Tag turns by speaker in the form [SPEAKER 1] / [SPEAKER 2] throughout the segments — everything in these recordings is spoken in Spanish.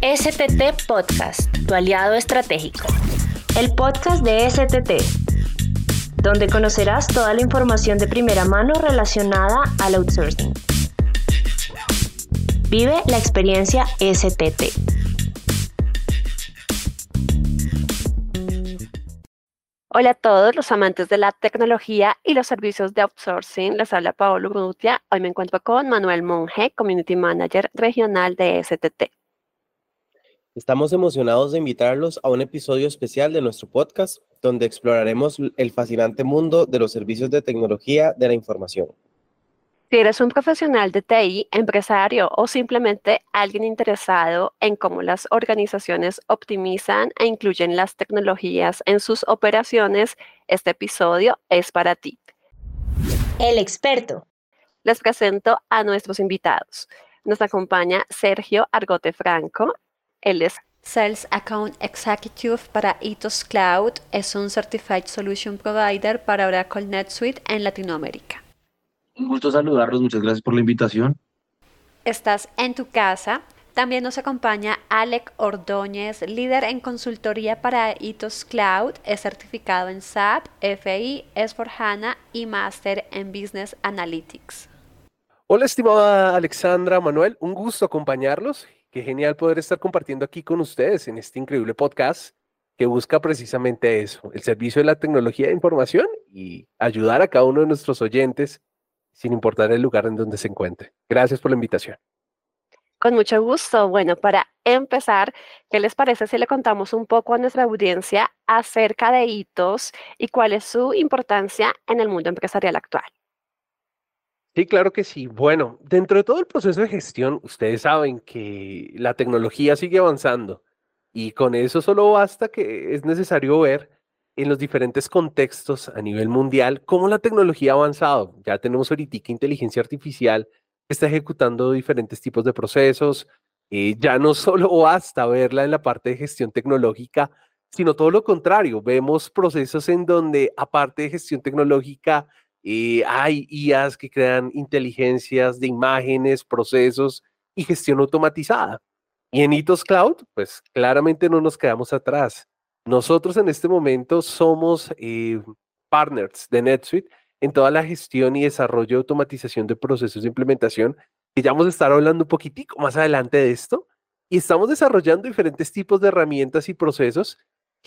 [SPEAKER 1] STT Podcast, tu aliado estratégico. El podcast de STT, donde conocerás toda la información de primera mano relacionada al outsourcing. Vive la experiencia STT.
[SPEAKER 2] Hola a todos los amantes de la tecnología y los servicios de outsourcing. Les habla Paolo Urrutia. Hoy me encuentro con Manuel Monge, Community Manager Regional de STT.
[SPEAKER 3] Estamos emocionados de invitarlos a un episodio especial de nuestro podcast donde exploraremos el fascinante mundo de los servicios de tecnología de la información.
[SPEAKER 2] Si eres un profesional de TI, empresario o simplemente alguien interesado en cómo las organizaciones optimizan e incluyen las tecnologías en sus operaciones, este episodio es para ti.
[SPEAKER 1] El experto.
[SPEAKER 2] Les presento a nuestros invitados. Nos acompaña Sergio Argote Franco, él es Sales Account Executive para Ethos Cloud. Es un Certified Solution Provider para Oracle NetSuite en Latinoamérica.
[SPEAKER 4] Un gusto saludarlos. Muchas gracias por la invitación.
[SPEAKER 2] Estás en tu casa. También nos acompaña Alec Ordóñez, líder en consultoría para Ethos Cloud, es certificado en SAP, FI, S4HANA y máster en Business Analytics.
[SPEAKER 5] Hola, estimada Alexandra Manuel, un gusto acompañarlos Qué genial poder estar compartiendo aquí con ustedes en este increíble podcast que busca precisamente eso, el servicio de la tecnología de información y ayudar a cada uno de nuestros oyentes sin importar el lugar en donde se encuentre. Gracias por la invitación.
[SPEAKER 2] Con mucho gusto. Bueno, para empezar, ¿qué les parece si le contamos un poco a nuestra audiencia acerca de hitos y cuál es su importancia en el mundo empresarial actual?
[SPEAKER 5] Sí, claro que sí. Bueno, dentro de todo el proceso de gestión, ustedes saben que la tecnología sigue avanzando y con eso solo basta que es necesario ver en los diferentes contextos a nivel mundial cómo la tecnología ha avanzado. Ya tenemos ahorita inteligencia artificial está ejecutando diferentes tipos de procesos. Eh, ya no solo basta verla en la parte de gestión tecnológica, sino todo lo contrario. Vemos procesos en donde, aparte de gestión tecnológica, eh, hay IAs que crean inteligencias de imágenes, procesos y gestión automatizada. Y en Itos Cloud, pues claramente no nos quedamos atrás. Nosotros en este momento somos eh, partners de NetSuite en toda la gestión y desarrollo de automatización de procesos de implementación, que ya vamos a estar hablando un poquitico más adelante de esto. Y estamos desarrollando diferentes tipos de herramientas y procesos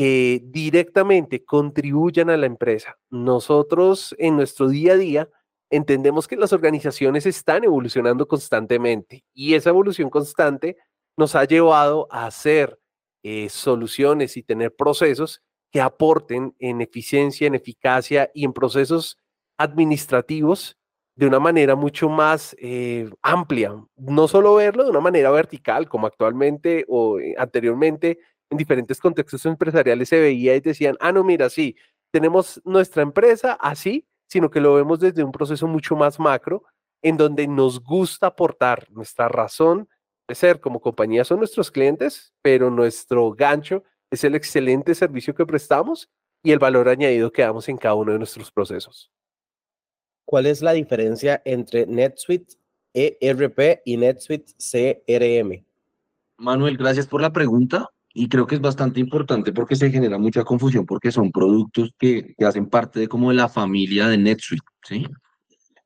[SPEAKER 5] que directamente contribuyan a la empresa. Nosotros en nuestro día a día entendemos que las organizaciones están evolucionando constantemente y esa evolución constante nos ha llevado a hacer eh, soluciones y tener procesos que aporten en eficiencia, en eficacia y en procesos administrativos de una manera mucho más eh, amplia. No solo verlo de una manera vertical, como actualmente o eh, anteriormente en diferentes contextos empresariales se veía y decían, ah, no, mira, sí, tenemos nuestra empresa así, sino que lo vemos desde un proceso mucho más macro, en donde nos gusta aportar nuestra razón de ser como compañía son nuestros clientes, pero nuestro gancho es el excelente servicio que prestamos y el valor añadido que damos en cada uno de nuestros procesos.
[SPEAKER 3] ¿Cuál es la diferencia entre NetSuite ERP y NetSuite CRM?
[SPEAKER 4] Manuel, gracias por la pregunta y creo que es bastante importante porque se genera mucha confusión porque son productos que, que hacen parte de como de la familia de NetSuite, ¿sí?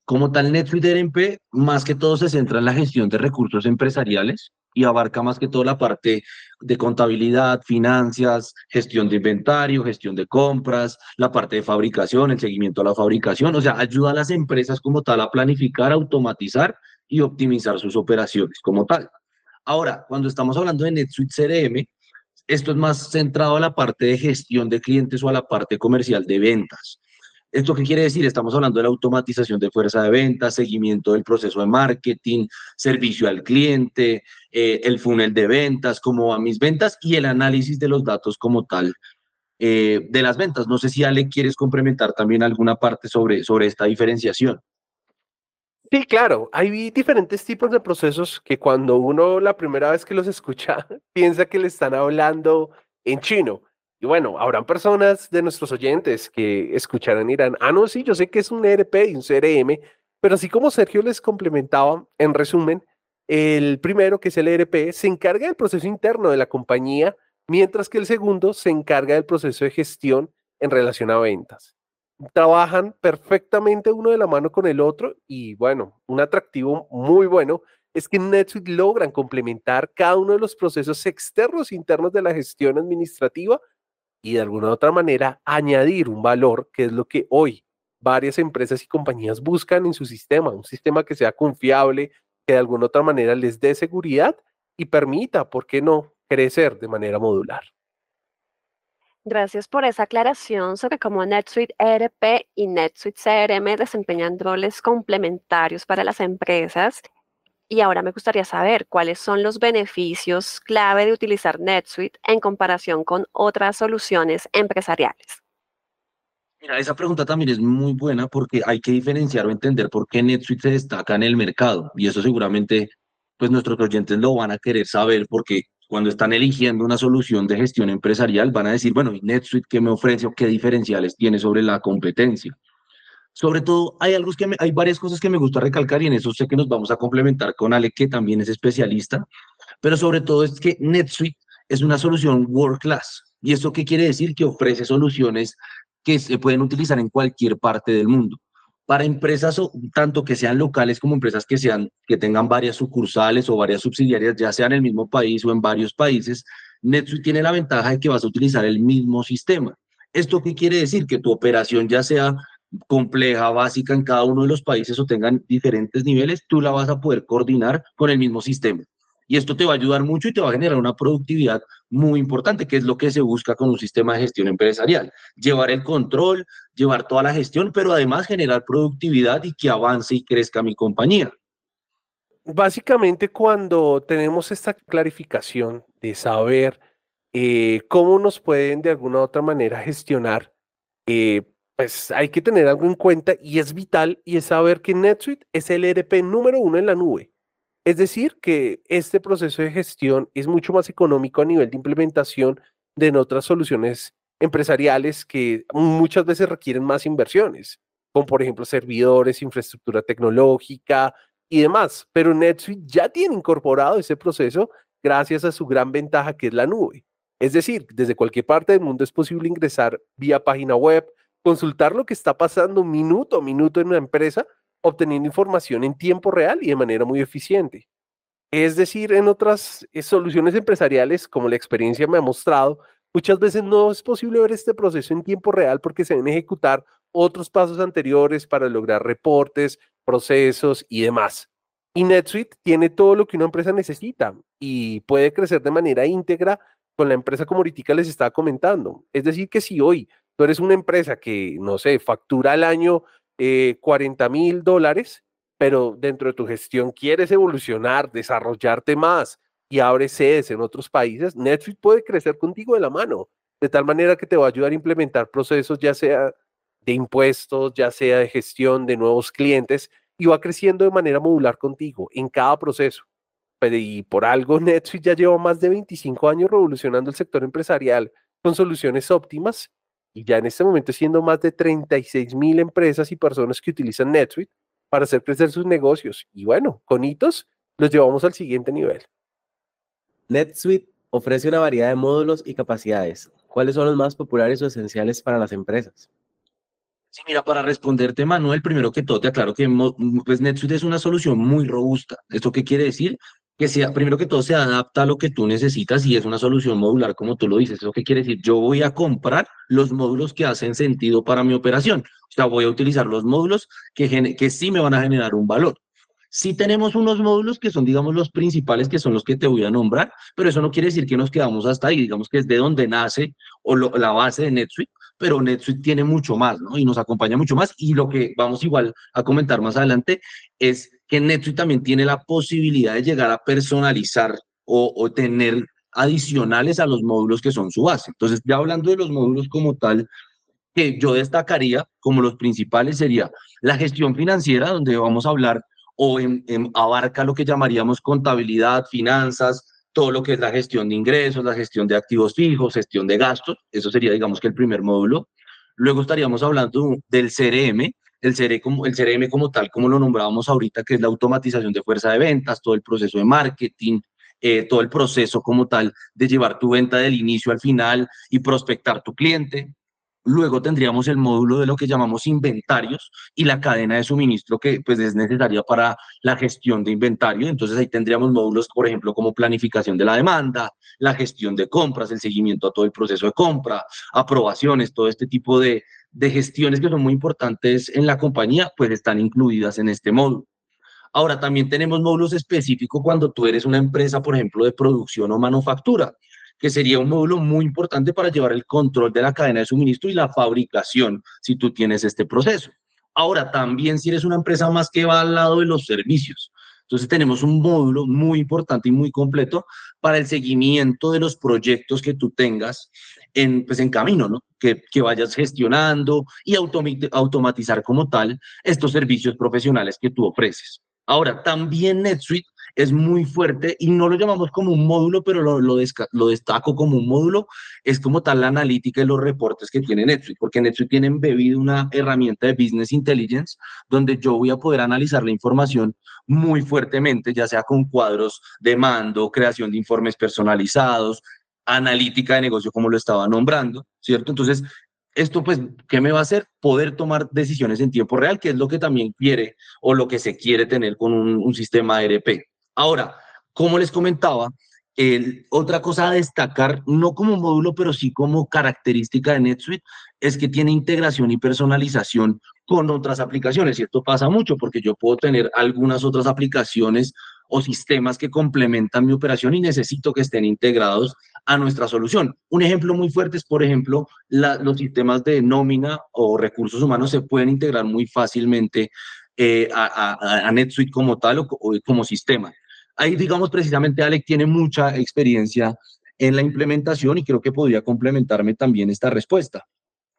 [SPEAKER 4] Como tal, NetSuite RMP más que todo se centra en la gestión de recursos empresariales y abarca más que todo la parte de contabilidad, finanzas, gestión de inventario, gestión de compras, la parte de fabricación, el seguimiento a la fabricación, o sea, ayuda a las empresas como tal a planificar, automatizar y optimizar sus operaciones como tal. Ahora, cuando estamos hablando de NetSuite CRM, esto es más centrado a la parte de gestión de clientes o a la parte comercial de ventas. ¿Esto qué quiere decir? Estamos hablando de la automatización de fuerza de ventas, seguimiento del proceso de marketing, servicio al cliente, eh, el funnel de ventas, cómo van mis ventas y el análisis de los datos como tal eh, de las ventas. No sé si Ale quieres complementar también alguna parte sobre, sobre esta diferenciación.
[SPEAKER 5] Sí, claro, hay diferentes tipos de procesos que cuando uno la primera vez que los escucha piensa que le están hablando en chino. Y bueno, habrán personas de nuestros oyentes que escucharán y dirán, ah, no, sí, yo sé que es un ERP y un CRM, pero así como Sergio les complementaba, en resumen, El primero, que es el ERP, se encarga del proceso interno de la compañía, mientras que el segundo se encarga del proceso de gestión en relación a ventas. Trabajan perfectamente uno de la mano con el otro y bueno, un atractivo muy bueno es que en NetSuite logran complementar cada uno de los procesos externos e internos de la gestión administrativa y de alguna otra manera añadir un valor que es lo que hoy varias empresas y compañías buscan en su sistema, un sistema que sea confiable, que de alguna otra manera les dé seguridad y permita, ¿por qué no?, crecer de manera modular.
[SPEAKER 2] Gracias por esa aclaración sobre cómo NetSuite ERP y NetSuite CRM desempeñan roles complementarios para las empresas. Y ahora me gustaría saber cuáles son los beneficios clave de utilizar NetSuite en comparación con otras soluciones empresariales.
[SPEAKER 4] Mira, esa pregunta también es muy buena porque hay que diferenciar o entender por qué NetSuite se destaca en el mercado. Y eso seguramente, pues nuestros oyentes lo van a querer saber porque cuando están eligiendo una solución de gestión empresarial van a decir, bueno, ¿y NetSuite qué me ofrece o qué diferenciales tiene sobre la competencia? Sobre todo, hay, algo que hay varias cosas que me gusta recalcar y en eso sé que nos vamos a complementar con Ale, que también es especialista, pero sobre todo es que NetSuite es una solución world class. ¿Y esto qué quiere decir? Que ofrece soluciones que se pueden utilizar en cualquier parte del mundo. Para empresas, tanto que sean locales como empresas que, sean, que tengan varias sucursales o varias subsidiarias, ya sea en el mismo país o en varios países, NetSuite tiene la ventaja de que vas a utilizar el mismo sistema. ¿Esto qué quiere decir? Que tu operación ya sea compleja, básica en cada uno de los países o tengan diferentes niveles, tú la vas a poder coordinar con el mismo sistema. Y esto te va a ayudar mucho y te va a generar una productividad muy importante, que es lo que se busca con un sistema de gestión empresarial. Llevar el control, llevar toda la gestión, pero además generar productividad y que avance y crezca mi compañía.
[SPEAKER 5] Básicamente, cuando tenemos esta clarificación de saber eh, cómo nos pueden de alguna u otra manera gestionar, eh, pues hay que tener algo en cuenta y es vital y es saber que NetSuite es el ERP número uno en la nube. Es decir, que este proceso de gestión es mucho más económico a nivel de implementación de otras soluciones empresariales que muchas veces requieren más inversiones, como por ejemplo servidores, infraestructura tecnológica y demás. Pero NetSuite ya tiene incorporado ese proceso gracias a su gran ventaja que es la nube. Es decir, desde cualquier parte del mundo es posible ingresar vía página web, consultar lo que está pasando minuto a minuto en una empresa obteniendo información en tiempo real y de manera muy eficiente. Es decir, en otras eh, soluciones empresariales, como la experiencia me ha mostrado, muchas veces no es posible ver este proceso en tiempo real porque se deben ejecutar otros pasos anteriores para lograr reportes, procesos y demás. Y NetSuite tiene todo lo que una empresa necesita y puede crecer de manera íntegra con la empresa como ahorita les estaba comentando. Es decir, que si hoy tú eres una empresa que, no sé, factura al año 40 eh, mil dólares, pero dentro de tu gestión quieres evolucionar, desarrollarte más y abres sedes en otros países, Netflix puede crecer contigo de la mano, de tal manera que te va a ayudar a implementar procesos ya sea de impuestos, ya sea de gestión de nuevos clientes, y va creciendo de manera modular contigo en cada proceso. Pero y por algo Netflix ya lleva más de 25 años revolucionando el sector empresarial con soluciones óptimas y ya en este momento siendo más de 36 mil empresas y personas que utilizan NetSuite para hacer crecer sus negocios. Y bueno, con hitos los llevamos al siguiente nivel.
[SPEAKER 3] NetSuite ofrece una variedad de módulos y capacidades. ¿Cuáles son los más populares o esenciales para las empresas?
[SPEAKER 4] Sí, mira, para responderte, Manuel, primero que todo te aclaro que pues, NetSuite es una solución muy robusta. ¿Esto qué quiere decir? Que sea, primero que todo, se adapta a lo que tú necesitas y es una solución modular, como tú lo dices. ¿Eso qué quiere decir? Yo voy a comprar los módulos que hacen sentido para mi operación. O sea, voy a utilizar los módulos que, que sí me van a generar un valor. Sí tenemos unos módulos que son, digamos, los principales, que son los que te voy a nombrar, pero eso no quiere decir que nos quedamos hasta ahí, digamos que es de donde nace o la base de NetSuite, pero NetSuite tiene mucho más, ¿no? Y nos acompaña mucho más. Y lo que vamos igual a comentar más adelante es que NetSuite también tiene la posibilidad de llegar a personalizar o, tener adicionales a los módulos que son su base. Entonces, ya hablando de los módulos como tal, que yo destacaría como los principales sería la gestión financiera, donde vamos a hablar o abarca lo que llamaríamos contabilidad, finanzas, todo lo que es la gestión de ingresos, la gestión de activos fijos, gestión de gastos. Eso sería, digamos, que el primer módulo. Luego estaríamos hablando del CRM, el CRM, como, el CRM como tal, como lo nombrábamos ahorita, que es la automatización de fuerza de ventas, todo el proceso de marketing, eh, todo el proceso como tal de llevar tu venta del inicio al final y prospectar tu cliente. Luego tendríamos el módulo de lo que llamamos inventarios y la cadena de suministro que pues es necesaria para la gestión de inventario. Entonces ahí tendríamos módulos, por ejemplo, como planificación de la demanda, la gestión de compras, el seguimiento a todo el proceso de compra, aprobaciones, todo este tipo de, de gestiones que son muy importantes en la compañía, pues están incluidas en este módulo. Ahora, también tenemos módulos específicos cuando tú eres una empresa, por ejemplo, de producción o manufactura, que sería un módulo muy importante para llevar el control de la cadena de suministro y la fabricación, si tú tienes este proceso. Ahora, también si eres una empresa más que va al lado de los servicios. Entonces tenemos un módulo muy importante y muy completo para el seguimiento de los proyectos que tú tengas en, pues en camino, ¿no? Que, que vayas gestionando y automatizar como tal estos servicios profesionales que tú ofreces. Ahora, también NetSuite es muy fuerte y no lo llamamos como un módulo, pero lo, lo, destaco como un módulo, es como tal la analítica y los reportes que tiene NetSuite, porque NetSuite tiene embebido una herramienta de Business Intelligence donde yo voy a poder analizar la información muy fuertemente, ya sea con cuadros de mando, creación de informes personalizados, analítica de negocio, como lo estaba nombrando, ¿cierto? Entonces, esto pues, ¿qué me va a hacer? Poder tomar decisiones en tiempo real, que es lo que también quiere o lo que se quiere tener con un, sistema ERP. Ahora, como les comentaba, otra cosa a destacar, no como módulo, pero sí como característica de NetSuite, es que tiene integración y personalización con otras aplicaciones. Y esto pasa mucho porque yo puedo tener algunas otras aplicaciones o sistemas que complementan mi operación y necesito que estén integrados a nuestra solución. Un ejemplo muy fuerte es, por ejemplo, los sistemas de nómina o recursos humanos se pueden integrar muy fácilmente eh, a, NetSuite como tal o, como sistema. Ahí, digamos, precisamente Alec tiene mucha experiencia en la implementación y creo que podría complementarme también esta respuesta.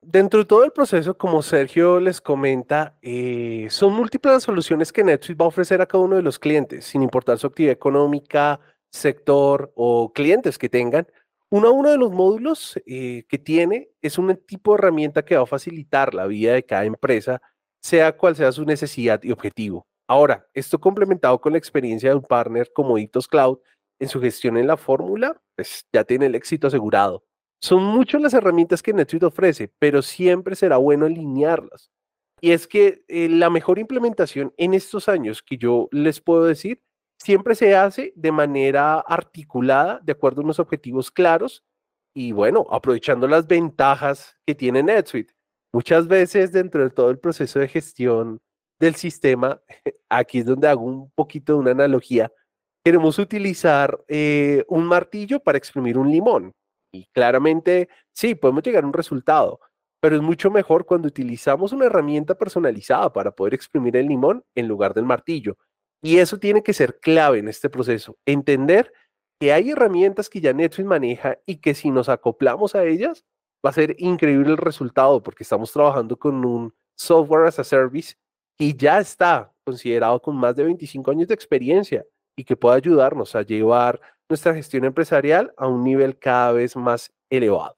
[SPEAKER 5] Dentro de todo el proceso, como Sergio les comenta, eh, son múltiples las soluciones que NetSuite va a ofrecer a cada uno de los clientes, sin importar su actividad económica, sector o clientes que tengan. Uno de los módulos eh, que tiene es un tipo de herramienta que va a facilitar la vida de cada empresa, sea cual sea su necesidad y objetivo. Ahora, esto complementado con la experiencia de un partner como Itos Cloud en su gestión en la fórmula, pues ya tiene el éxito asegurado. Son muchas las herramientas que NetSuite ofrece, pero siempre será bueno alinearlas. Y es que eh, la mejor implementación en estos años que yo les puedo decir siempre se hace de manera articulada, de acuerdo a unos objetivos claros y bueno, aprovechando las ventajas que tiene NetSuite. Muchas veces dentro de todo el proceso de gestión del sistema, aquí es donde hago un poquito de una analogía, queremos utilizar eh, un martillo para exprimir un limón. Y claramente, sí, podemos llegar a un resultado, pero es mucho mejor cuando utilizamos una herramienta personalizada para poder exprimir el limón en lugar del martillo. Y eso tiene que ser clave en este proceso. Entender que hay herramientas que ya Netflix maneja y que si nos acoplamos a ellas, va a ser increíble el resultado porque estamos trabajando con un software as a service y ya está considerado con más de 25 años de experiencia y que puede ayudarnos a llevar nuestra gestión empresarial a un nivel cada vez más elevado.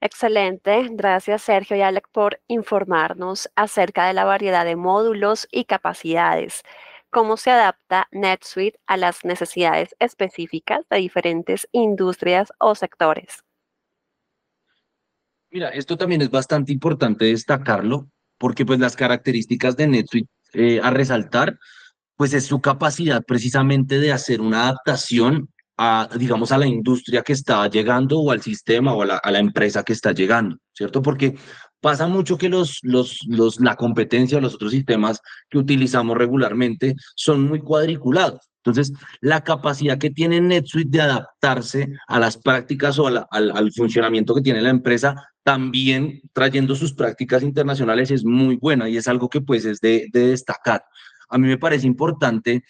[SPEAKER 2] Excelente. Gracias, Sergio y Alec, por informarnos acerca de la variedad de módulos y capacidades. ¿Cómo se adapta NetSuite a las necesidades específicas de diferentes industrias o sectores?
[SPEAKER 4] Mira, esto también es bastante importante destacarlo, porque pues las características de NetSuite eh, a resaltar, pues es su capacidad precisamente de hacer una adaptación a, digamos, a la industria que está llegando o al sistema o a la, empresa que está llegando, ¿cierto? Porque pasa mucho que los, los, los, la competencia o los otros sistemas que utilizamos regularmente son muy cuadriculados. Entonces, la capacidad que tiene NetSuite de adaptarse a las prácticas o al, al, funcionamiento que tiene la empresa, también trayendo sus prácticas internacionales es muy buena y es algo que pues es de, de destacar. A mí me parece importante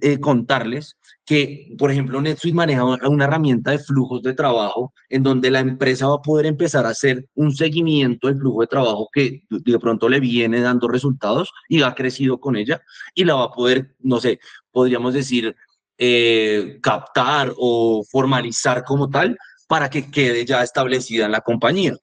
[SPEAKER 4] eh, contarles que, por ejemplo, NetSuite maneja una herramienta de flujos de trabajo en donde la empresa va a poder empezar a hacer un seguimiento del flujo de trabajo que de pronto le viene dando resultados y ha crecido con ella y la va a poder, no sé, podríamos decir, eh, captar o formalizar como tal para que quede ya establecida en la compañía.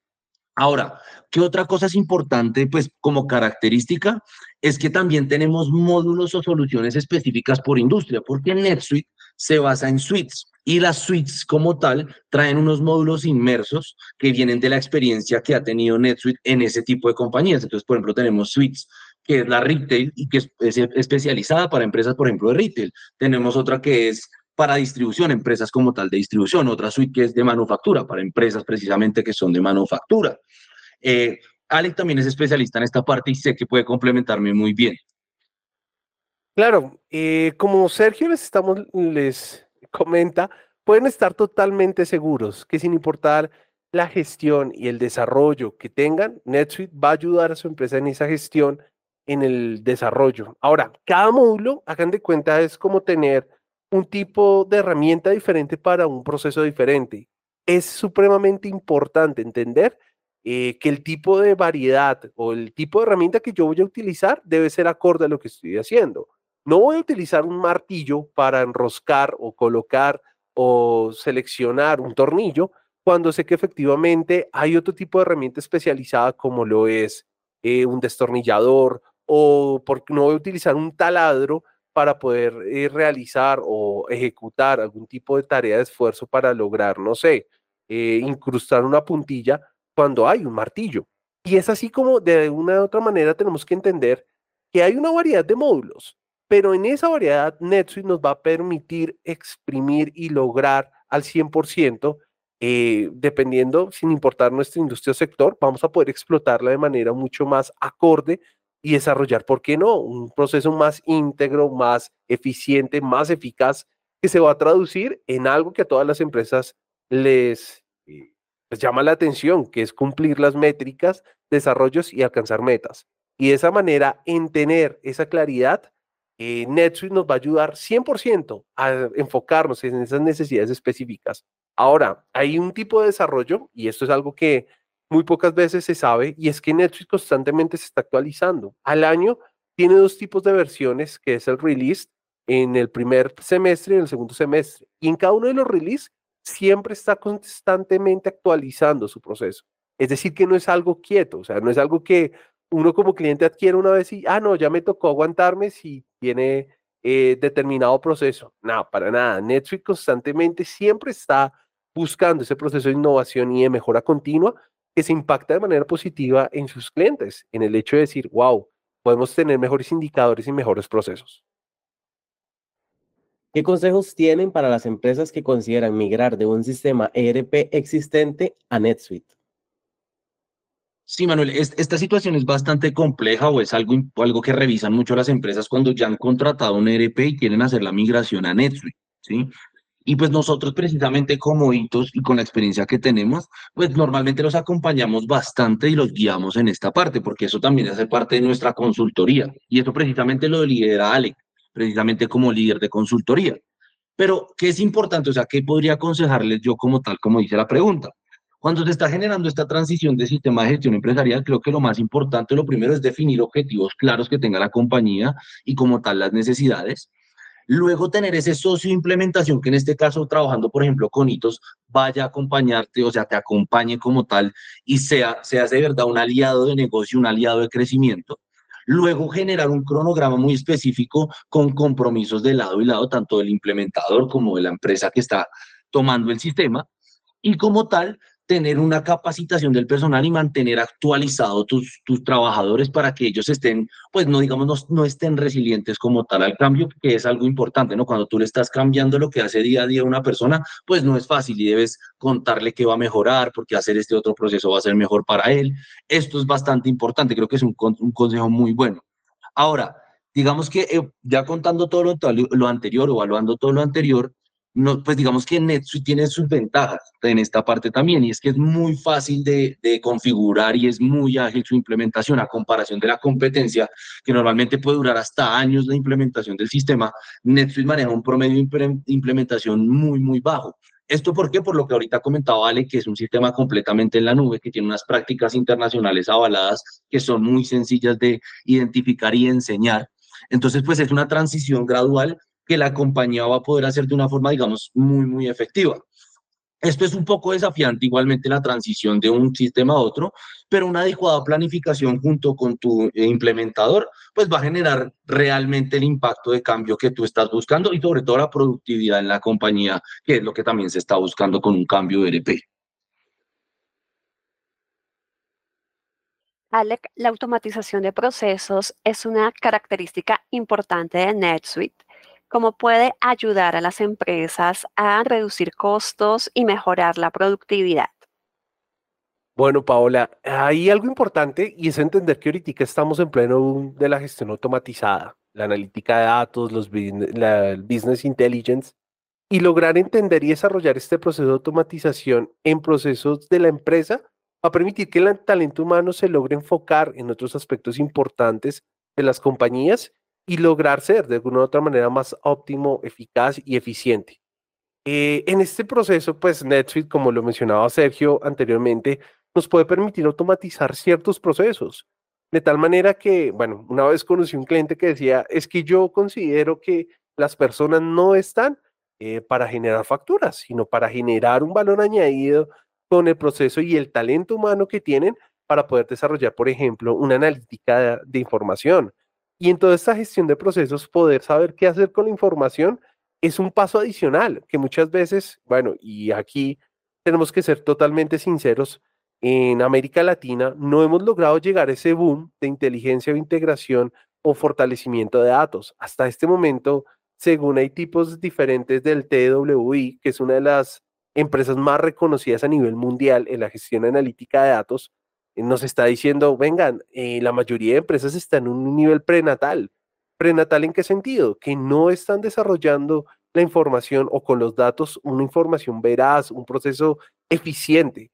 [SPEAKER 4] Ahora, ¿qué otra cosa es importante, pues como característica? Es que también tenemos módulos o soluciones específicas por industria, porque NetSuite se basa en suites y las suites como tal traen unos módulos inmersos que vienen de la experiencia que ha tenido NetSuite en ese tipo de compañías. Entonces, por ejemplo, tenemos suites que es la retail y que es, especializada para empresas, por ejemplo, de retail. Tenemos otra que es para distribución, empresas como tal de distribución, otra suite que es de manufactura, para empresas precisamente que son de manufactura. Eh, Alex también es especialista en esta parte y sé que puede complementarme muy bien.
[SPEAKER 5] Claro, eh, como Sergio les, estamos, les comenta, pueden estar totalmente seguros que sin importar la gestión y el desarrollo que tengan, NetSuite va a ayudar a su empresa en esa gestión, en el desarrollo. Ahora, cada módulo, hagan de cuenta, es como tener un tipo de herramienta diferente para un proceso diferente. Es supremamente importante entender eh, que el tipo de variedad o el tipo de herramienta que yo voy a utilizar debe ser acorde a lo que estoy haciendo. No voy a utilizar un martillo para enroscar o colocar o seleccionar un tornillo cuando sé que efectivamente hay otro tipo de herramienta especializada como lo es eh, un destornillador o porque no voy a utilizar un taladro para poder eh, realizar o ejecutar algún tipo de tarea de esfuerzo para lograr, no sé, eh, incrustar una puntilla cuando hay un martillo. Y es así como de una u otra manera tenemos que entender que hay una variedad de módulos, pero en esa variedad NetSuite nos va a permitir exprimir y lograr al 100%, eh, dependiendo, sin importar nuestra industria o sector, vamos a poder explotarla de manera mucho más acorde y desarrollar, ¿por qué no? Un proceso más íntegro, más eficiente, más eficaz, que se va a traducir en algo que a todas las empresas les, eh, llama la atención, que es cumplir las métricas, desarrollos y alcanzar metas. Y de esa manera, en tener esa claridad, eh, NetSuite nos va a ayudar 100% a enfocarnos en esas necesidades específicas. Ahora, hay un tipo de desarrollo, y esto es algo que muy pocas veces se sabe y es que Netflix constantemente se está actualizando. Al año tiene dos tipos de versiones, que es el release en el primer semestre y en el segundo semestre. Y en cada uno de los release siempre está constantemente actualizando su proceso. Es decir, que no es algo quieto, o sea, no es algo que uno como cliente adquiere una vez y, ah, no, ya me tocó aguantarme si tiene eh, determinado proceso. No, para nada. Netflix constantemente siempre está buscando ese proceso de innovación y de mejora continua que se impacta de manera positiva en sus clientes, en el hecho de decir, wow, podemos tener mejores indicadores y mejores procesos.
[SPEAKER 3] ¿Qué consejos tienen para las empresas que consideran migrar de un sistema ERP existente a NetSuite?
[SPEAKER 4] Sí, Manuel, esta situación es bastante compleja o es algo, algo que revisan mucho las empresas cuando ya han contratado un ERP y quieren hacer la migración a NetSuite, ¿sí? Y pues nosotros precisamente como hitos y con la experiencia que tenemos, pues normalmente los acompañamos bastante y los guiamos en esta parte, porque eso también hace parte de nuestra consultoría. Y eso precisamente lo lidera Alec, precisamente como líder de consultoría. Pero, ¿qué es importante? O sea, ¿qué podría aconsejarles yo como tal, como dice la pregunta? Cuando se está generando esta transición de sistema de gestión empresarial, creo que lo más importante, lo primero es definir objetivos claros que tenga la compañía y como tal las necesidades Luego tener ese socio de implementación que en este caso trabajando, por ejemplo, con hitos, vaya a acompañarte, o sea, te acompañe como tal y sea, sea de verdad un aliado de negocio, un aliado de crecimiento. Luego generar un cronograma muy específico con compromisos de lado y lado, tanto del implementador como de la empresa que está tomando el sistema. Y como tal, tener una capacitación del personal y mantener actualizados tus, tus trabajadores para que ellos estén, pues no digamos, no, estén resilientes como tal al cambio, que es algo importante, ¿no? Cuando tú le estás cambiando lo que hace día a día una persona, pues no es fácil y debes contarle que va a mejorar porque hacer este otro proceso va a ser mejor para él. Esto es bastante importante, creo que es un, un consejo muy bueno. Ahora, digamos que eh, ya contando todo lo, lo anterior o evaluando todo lo anterior, no, pues digamos que NetSuite tiene sus ventajas en esta parte también, y es que es muy fácil de, configurar y es muy ágil su implementación a comparación de la competencia, que normalmente puede durar hasta años la implementación del sistema. NetSuite maneja un promedio de implementación muy, muy bajo. ¿Esto por qué? Por lo que ahorita comentaba Ale, que es un sistema completamente en la nube, que tiene unas prácticas internacionales avaladas que son muy sencillas de identificar y enseñar. Entonces, pues es una transición gradual que la compañía va a poder hacer de una forma, digamos, muy, muy efectiva. Esto es un poco desafiante igualmente la transición de un sistema a otro, pero una adecuada planificación junto con tu eh, implementador, pues va a generar realmente el impacto de cambio que tú estás buscando y sobre todo la productividad en la compañía, que es lo que también se está buscando con un cambio de ERP.
[SPEAKER 2] Alec, la automatización de procesos es una característica importante de NetSuite cómo puede ayudar a las empresas a reducir costos y mejorar la productividad.
[SPEAKER 5] Bueno, Paola, hay algo importante y es entender que ahorita estamos en pleno de la gestión automatizada, la analítica de datos, los la business intelligence y lograr entender y desarrollar este proceso de automatización en procesos de la empresa va a permitir que el talento humano se logre enfocar en otros aspectos importantes de las compañías y lograr ser de alguna u otra manera más óptimo, eficaz y eficiente. Eh, en este proceso, pues NetSuite, como lo mencionaba Sergio anteriormente, nos puede permitir automatizar ciertos procesos. De tal manera que, bueno, una vez conocí un cliente que decía, es que yo considero que las personas no están eh, para generar facturas, sino para generar un valor añadido con el proceso y el talento humano que tienen para poder desarrollar, por ejemplo, una analítica de información, y en toda esta gestión de procesos, poder saber qué hacer con la información es un paso adicional que muchas veces, bueno, y aquí tenemos que ser totalmente sinceros, en América Latina no hemos logrado llegar a ese boom de inteligencia o integración o fortalecimiento de datos. Hasta este momento, según hay tipos diferentes del TWI, que es una de las empresas más reconocidas a nivel mundial en la gestión analítica de datos, nos está diciendo, vengan, eh, la mayoría de empresas están en un nivel prenatal. ¿Prenatal en qué sentido? Que no están desarrollando la información o con los datos una información veraz, un proceso eficiente.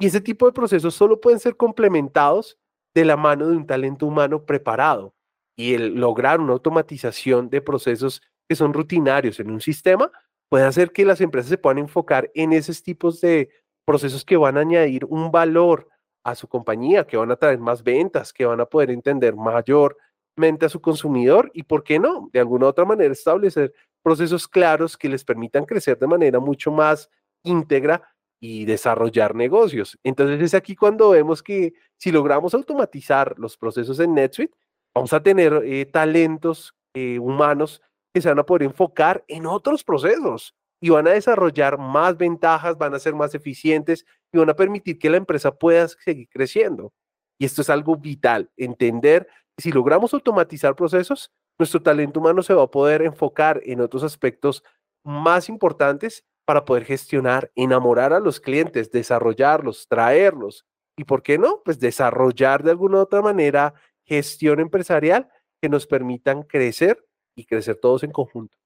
[SPEAKER 5] Y ese tipo de procesos solo pueden ser complementados de la mano de un talento humano preparado. Y el lograr una automatización de procesos que son rutinarios en un sistema puede hacer que las empresas se puedan enfocar en esos tipos de procesos que van a añadir un valor a su compañía, que van a traer más ventas, que van a poder entender mayormente a su consumidor y, ¿por qué no? De alguna u otra manera establecer procesos claros que les permitan crecer de manera mucho más íntegra y desarrollar negocios. Entonces es aquí cuando vemos que si logramos automatizar los procesos en NetSuite, vamos a tener eh, talentos eh, humanos que se van a poder enfocar en otros procesos y van a desarrollar más ventajas, van a ser más eficientes y van a permitir que la empresa pueda seguir creciendo. Y esto es algo vital, entender si logramos automatizar procesos, nuestro talento humano se va a poder enfocar en otros aspectos más importantes para poder gestionar, enamorar a los clientes, desarrollarlos, traerlos y, ¿por qué no? Pues desarrollar de alguna u otra manera gestión empresarial que nos permitan crecer y crecer todos en conjunto.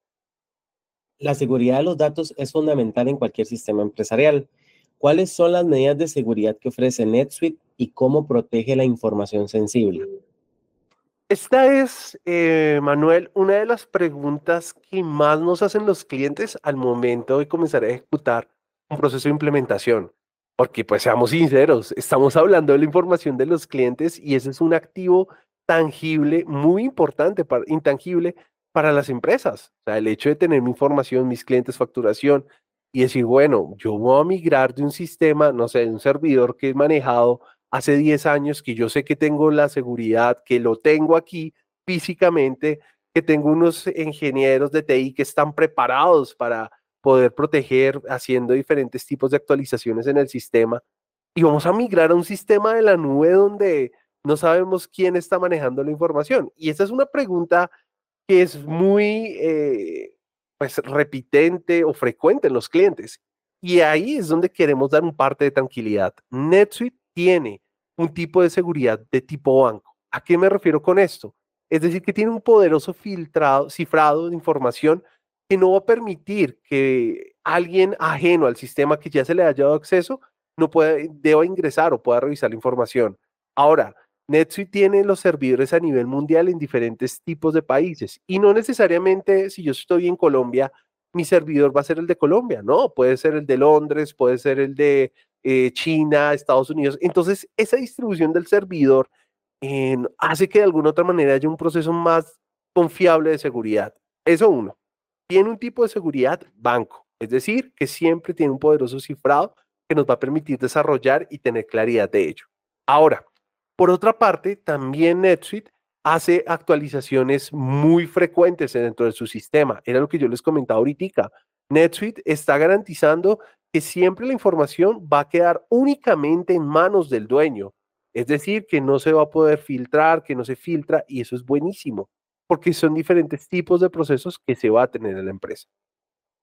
[SPEAKER 3] La seguridad de los datos es fundamental en cualquier sistema empresarial. ¿Cuáles son las medidas de seguridad que ofrece NetSuite y cómo protege la información sensible?
[SPEAKER 5] Esta es, eh, Manuel, una de las preguntas que más nos hacen los clientes al momento de comenzar a ejecutar un proceso de implementación. Porque, pues, seamos sinceros, estamos hablando de la información de los clientes y ese es un activo tangible, muy importante, para, intangible para las empresas. O sea, el hecho de tener mi información, mis clientes, facturación y decir, bueno, yo voy a migrar de un sistema, no sé, de un servidor que he manejado hace 10 años, que yo sé que tengo la seguridad, que lo tengo aquí físicamente, que tengo unos ingenieros de TI que están preparados para poder proteger haciendo diferentes tipos de actualizaciones en el sistema. Y vamos a migrar a un sistema de la nube donde no sabemos quién está manejando la información. Y esa es una pregunta que es muy eh, pues, repitente o frecuente en los clientes. Y ahí es donde queremos dar un parte de tranquilidad. NetSuite tiene un tipo de seguridad de tipo banco. ¿A qué me refiero con esto? Es decir, que tiene un poderoso filtrado, cifrado de información que no va a permitir que alguien ajeno al sistema que ya se le haya dado acceso no pueda, deba ingresar o pueda revisar la información. Ahora, NetSuite tiene los servidores a nivel mundial en diferentes tipos de países y no necesariamente si yo estoy en Colombia, mi servidor va a ser el de Colombia, no, puede ser el de Londres, puede ser el de eh, China, Estados Unidos. Entonces, esa distribución del servidor hace que de alguna otra manera haya un proceso más confiable de seguridad. Eso uno. Tiene un tipo de seguridad banco. Es decir, que siempre tiene un poderoso cifrado que nos va a permitir desarrollar y tener claridad de ello. Ahora, por otra parte, también NetSuite hace actualizaciones muy frecuentes dentro de su sistema. Era lo que yo les comentaba ahorita. NetSuite está garantizando que siempre la información va a quedar únicamente en manos del dueño. Es decir, que no se va a poder filtrar, que no se filtra, y eso es buenísimo, porque son diferentes tipos de procesos que se va a tener en la empresa.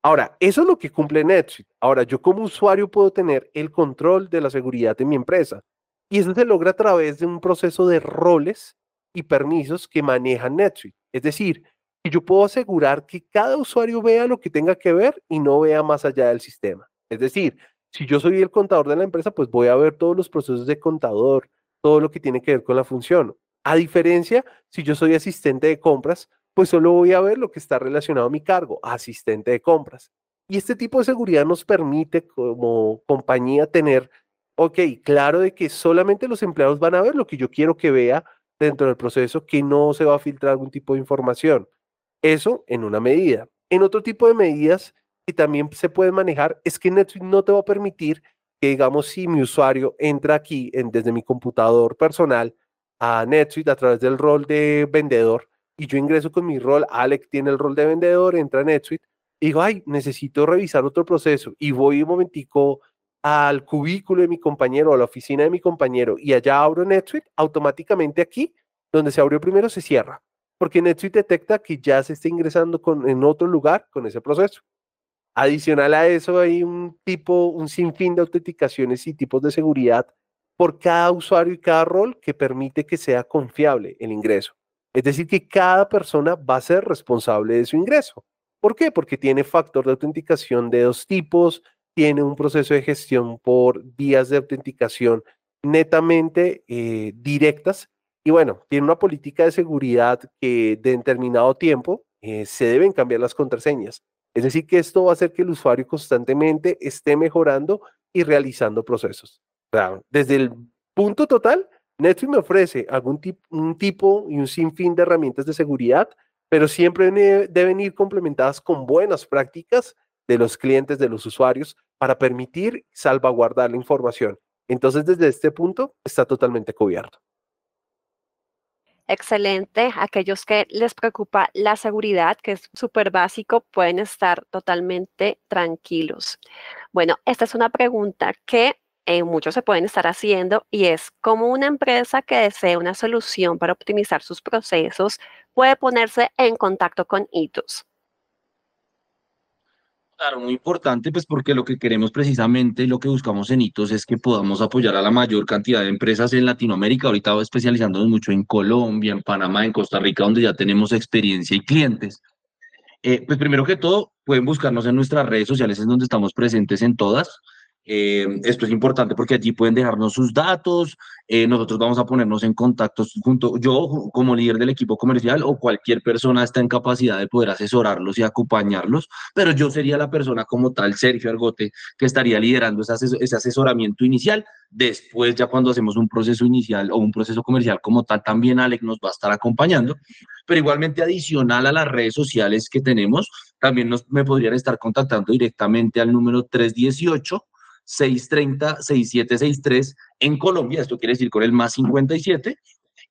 [SPEAKER 5] Ahora, eso es lo que cumple NetSuite. Ahora, yo como usuario puedo tener el control de la seguridad de mi empresa. Y eso se logra a través de un proceso de roles y permisos que maneja NetSuite. Es decir, que yo puedo asegurar que cada usuario vea lo que tenga que ver y no vea más allá del sistema. Es decir, si yo soy el contador de la empresa, pues voy a ver todos los procesos de contador, todo lo que tiene que ver con la función. A diferencia, si yo soy asistente de compras, pues solo voy a ver lo que está relacionado a mi cargo, asistente de compras. Y este tipo de seguridad nos permite como compañía tener, ok, claro de que solamente los empleados van a ver lo que yo quiero que vea dentro del proceso, que no se va a filtrar algún tipo de información. Eso en una medida. En otro tipo de medidas que también se puede manejar es que Netflix no te va a permitir que, digamos, si mi usuario entra aquí en, desde mi computador personal a Netflix a través del rol de vendedor, y yo ingreso con mi rol, Alex tiene el rol de vendedor, entra en NetSuite, y digo, ay, necesito revisar otro proceso, y voy un momentico al cubículo de mi compañero, a la oficina de mi compañero, y allá abro NetSuite, automáticamente aquí, donde se abrió primero, se cierra, porque NetSuite detecta que ya se está ingresando con, en otro lugar con ese proceso. Adicional a eso, hay un tipo, un sinfín de autenticaciones y tipos de seguridad por cada usuario y cada rol que permite que sea confiable el ingreso. Es decir, que cada persona va a ser responsable de su ingreso. ¿Por qué? Porque tiene factor de autenticación de dos tipos, tiene un proceso de gestión por vías de autenticación netamente eh, directas y bueno, tiene una política de seguridad que de determinado tiempo eh, se deben cambiar las contraseñas. Es decir, que esto va a hacer que el usuario constantemente esté mejorando y realizando procesos. desde el punto total, Netflix me ofrece algún tipo, un tipo y un sinfín de herramientas de seguridad, pero siempre deben ir complementadas con buenas prácticas de los clientes, de los usuarios, para permitir salvaguardar la información. Entonces, desde este punto, está totalmente cubierto.
[SPEAKER 2] Excelente. Aquellos que les preocupa la seguridad, que es súper básico, pueden estar totalmente tranquilos. Bueno, esta es una pregunta que eh, muchos se pueden estar haciendo y es cómo una empresa que desee una solución para optimizar sus procesos puede ponerse en contacto con ITOS.
[SPEAKER 4] Claro, muy importante, pues porque lo que queremos precisamente, lo que buscamos en ITOS es que podamos apoyar a la mayor cantidad de empresas en Latinoamérica. Ahorita especializándonos mucho en Colombia, en Panamá, en Costa Rica, donde ya tenemos experiencia y clientes. Eh, pues primero que todo, pueden buscarnos en nuestras redes sociales, en donde estamos presentes en todas. Eh, esto es importante porque allí pueden dejarnos sus datos, eh, nosotros vamos a ponernos en contacto junto, yo como líder del equipo comercial o cualquier persona está en capacidad de poder asesorarlos y acompañarlos, pero yo sería la persona como tal, Sergio Argote, que estaría liderando ese, ese asesoramiento inicial. Después, ya cuando hacemos un proceso inicial o un proceso comercial como tal, también Alex nos va a estar acompañando, pero igualmente adicional a las redes sociales que tenemos, también nos, me podrían estar contactando directamente al número 318 630-6763 en Colombia, esto quiere decir con el más 57.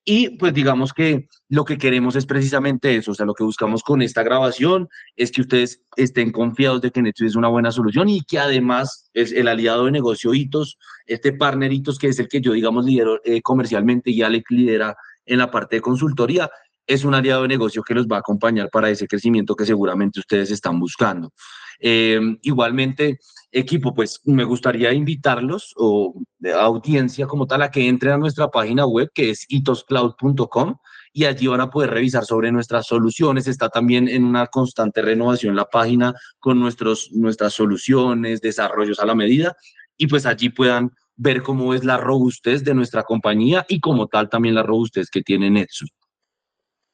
[SPEAKER 4] Y pues digamos que lo que queremos es precisamente eso, o sea, lo que buscamos con esta grabación es que ustedes estén confiados de que Netflix es una buena solución y que además es el aliado de negocio Hitos, este partner Hitos que es el que yo digamos lidero eh, comercialmente y Alex lidera en la parte de consultoría, es un aliado de negocio que los va a acompañar para ese crecimiento que seguramente ustedes están buscando. Eh, igualmente, equipo, pues me gustaría invitarlos o de audiencia como tal a que entren a nuestra página web que es itoscloud.com y allí van a poder revisar sobre nuestras soluciones. Está también en una constante renovación la página con nuestros, nuestras soluciones, desarrollos a la medida y pues allí puedan ver cómo es la robustez de nuestra compañía y como tal también la robustez que tiene Netsu.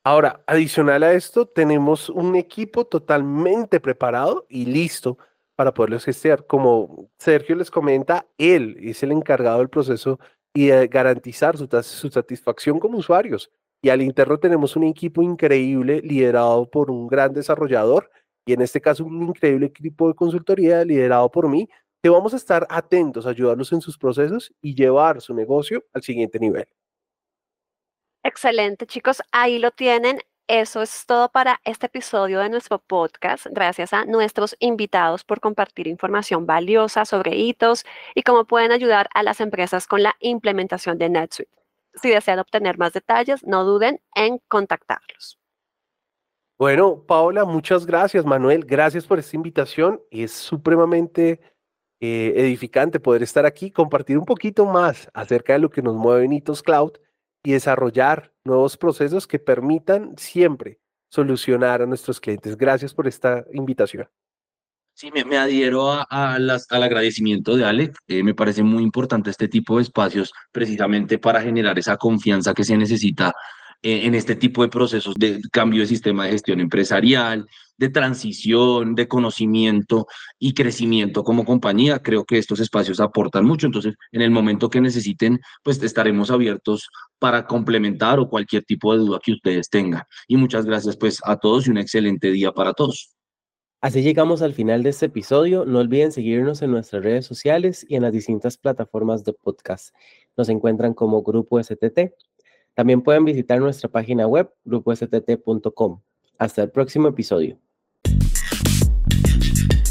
[SPEAKER 5] Ahora, adicional a esto, tenemos un equipo totalmente preparado y listo para poderlos gestionar. Como Sergio les comenta, él es el encargado del proceso y de garantizar su, satisfacción como usuarios. Y al interno tenemos un equipo increíble liderado por un gran desarrollador y en este caso un increíble equipo de consultoría liderado por mí, que vamos a estar atentos a ayudarlos en sus procesos y llevar su negocio al siguiente nivel.
[SPEAKER 2] Excelente, chicos. Ahí lo tienen. Eso es todo para este episodio de nuestro podcast. Gracias a nuestros invitados por compartir información valiosa sobre hitos y cómo pueden ayudar a las empresas con la implementación de NetSuite. Si desean obtener más detalles, no duden en contactarlos.
[SPEAKER 5] Bueno, Paola, muchas gracias. Manuel, gracias por esta invitación. Es supremamente eh, edificante poder estar aquí, compartir un poquito más acerca de lo que nos mueve en Hitos Cloud y desarrollar nuevos procesos que permitan siempre solucionar a nuestros clientes. Gracias por esta invitación.
[SPEAKER 4] Sí, me, adhiero a, al agradecimiento de Alex. Eh, me parece muy importante este tipo de espacios precisamente para generar esa confianza que se necesita en este tipo de procesos de cambio de sistema de gestión empresarial, de transición, de conocimiento y crecimiento como compañía. Creo que estos espacios aportan mucho. Entonces, en el momento que necesiten, pues estaremos abiertos para complementar o cualquier tipo de duda que ustedes tengan. Y muchas gracias pues a todos y un excelente día para todos.
[SPEAKER 3] Así llegamos al final de este episodio. No olviden seguirnos en nuestras redes sociales y en las distintas plataformas de podcast. Nos encuentran como Grupo STT. También pueden visitar nuestra página web, grupostt.com. Hasta el próximo episodio.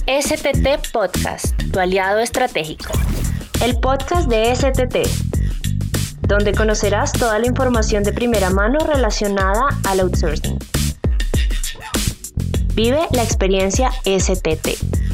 [SPEAKER 1] STT Podcast, tu aliado estratégico. El podcast de STT, donde conocerás toda la información de primera mano relacionada al outsourcing. Vive la experiencia STT.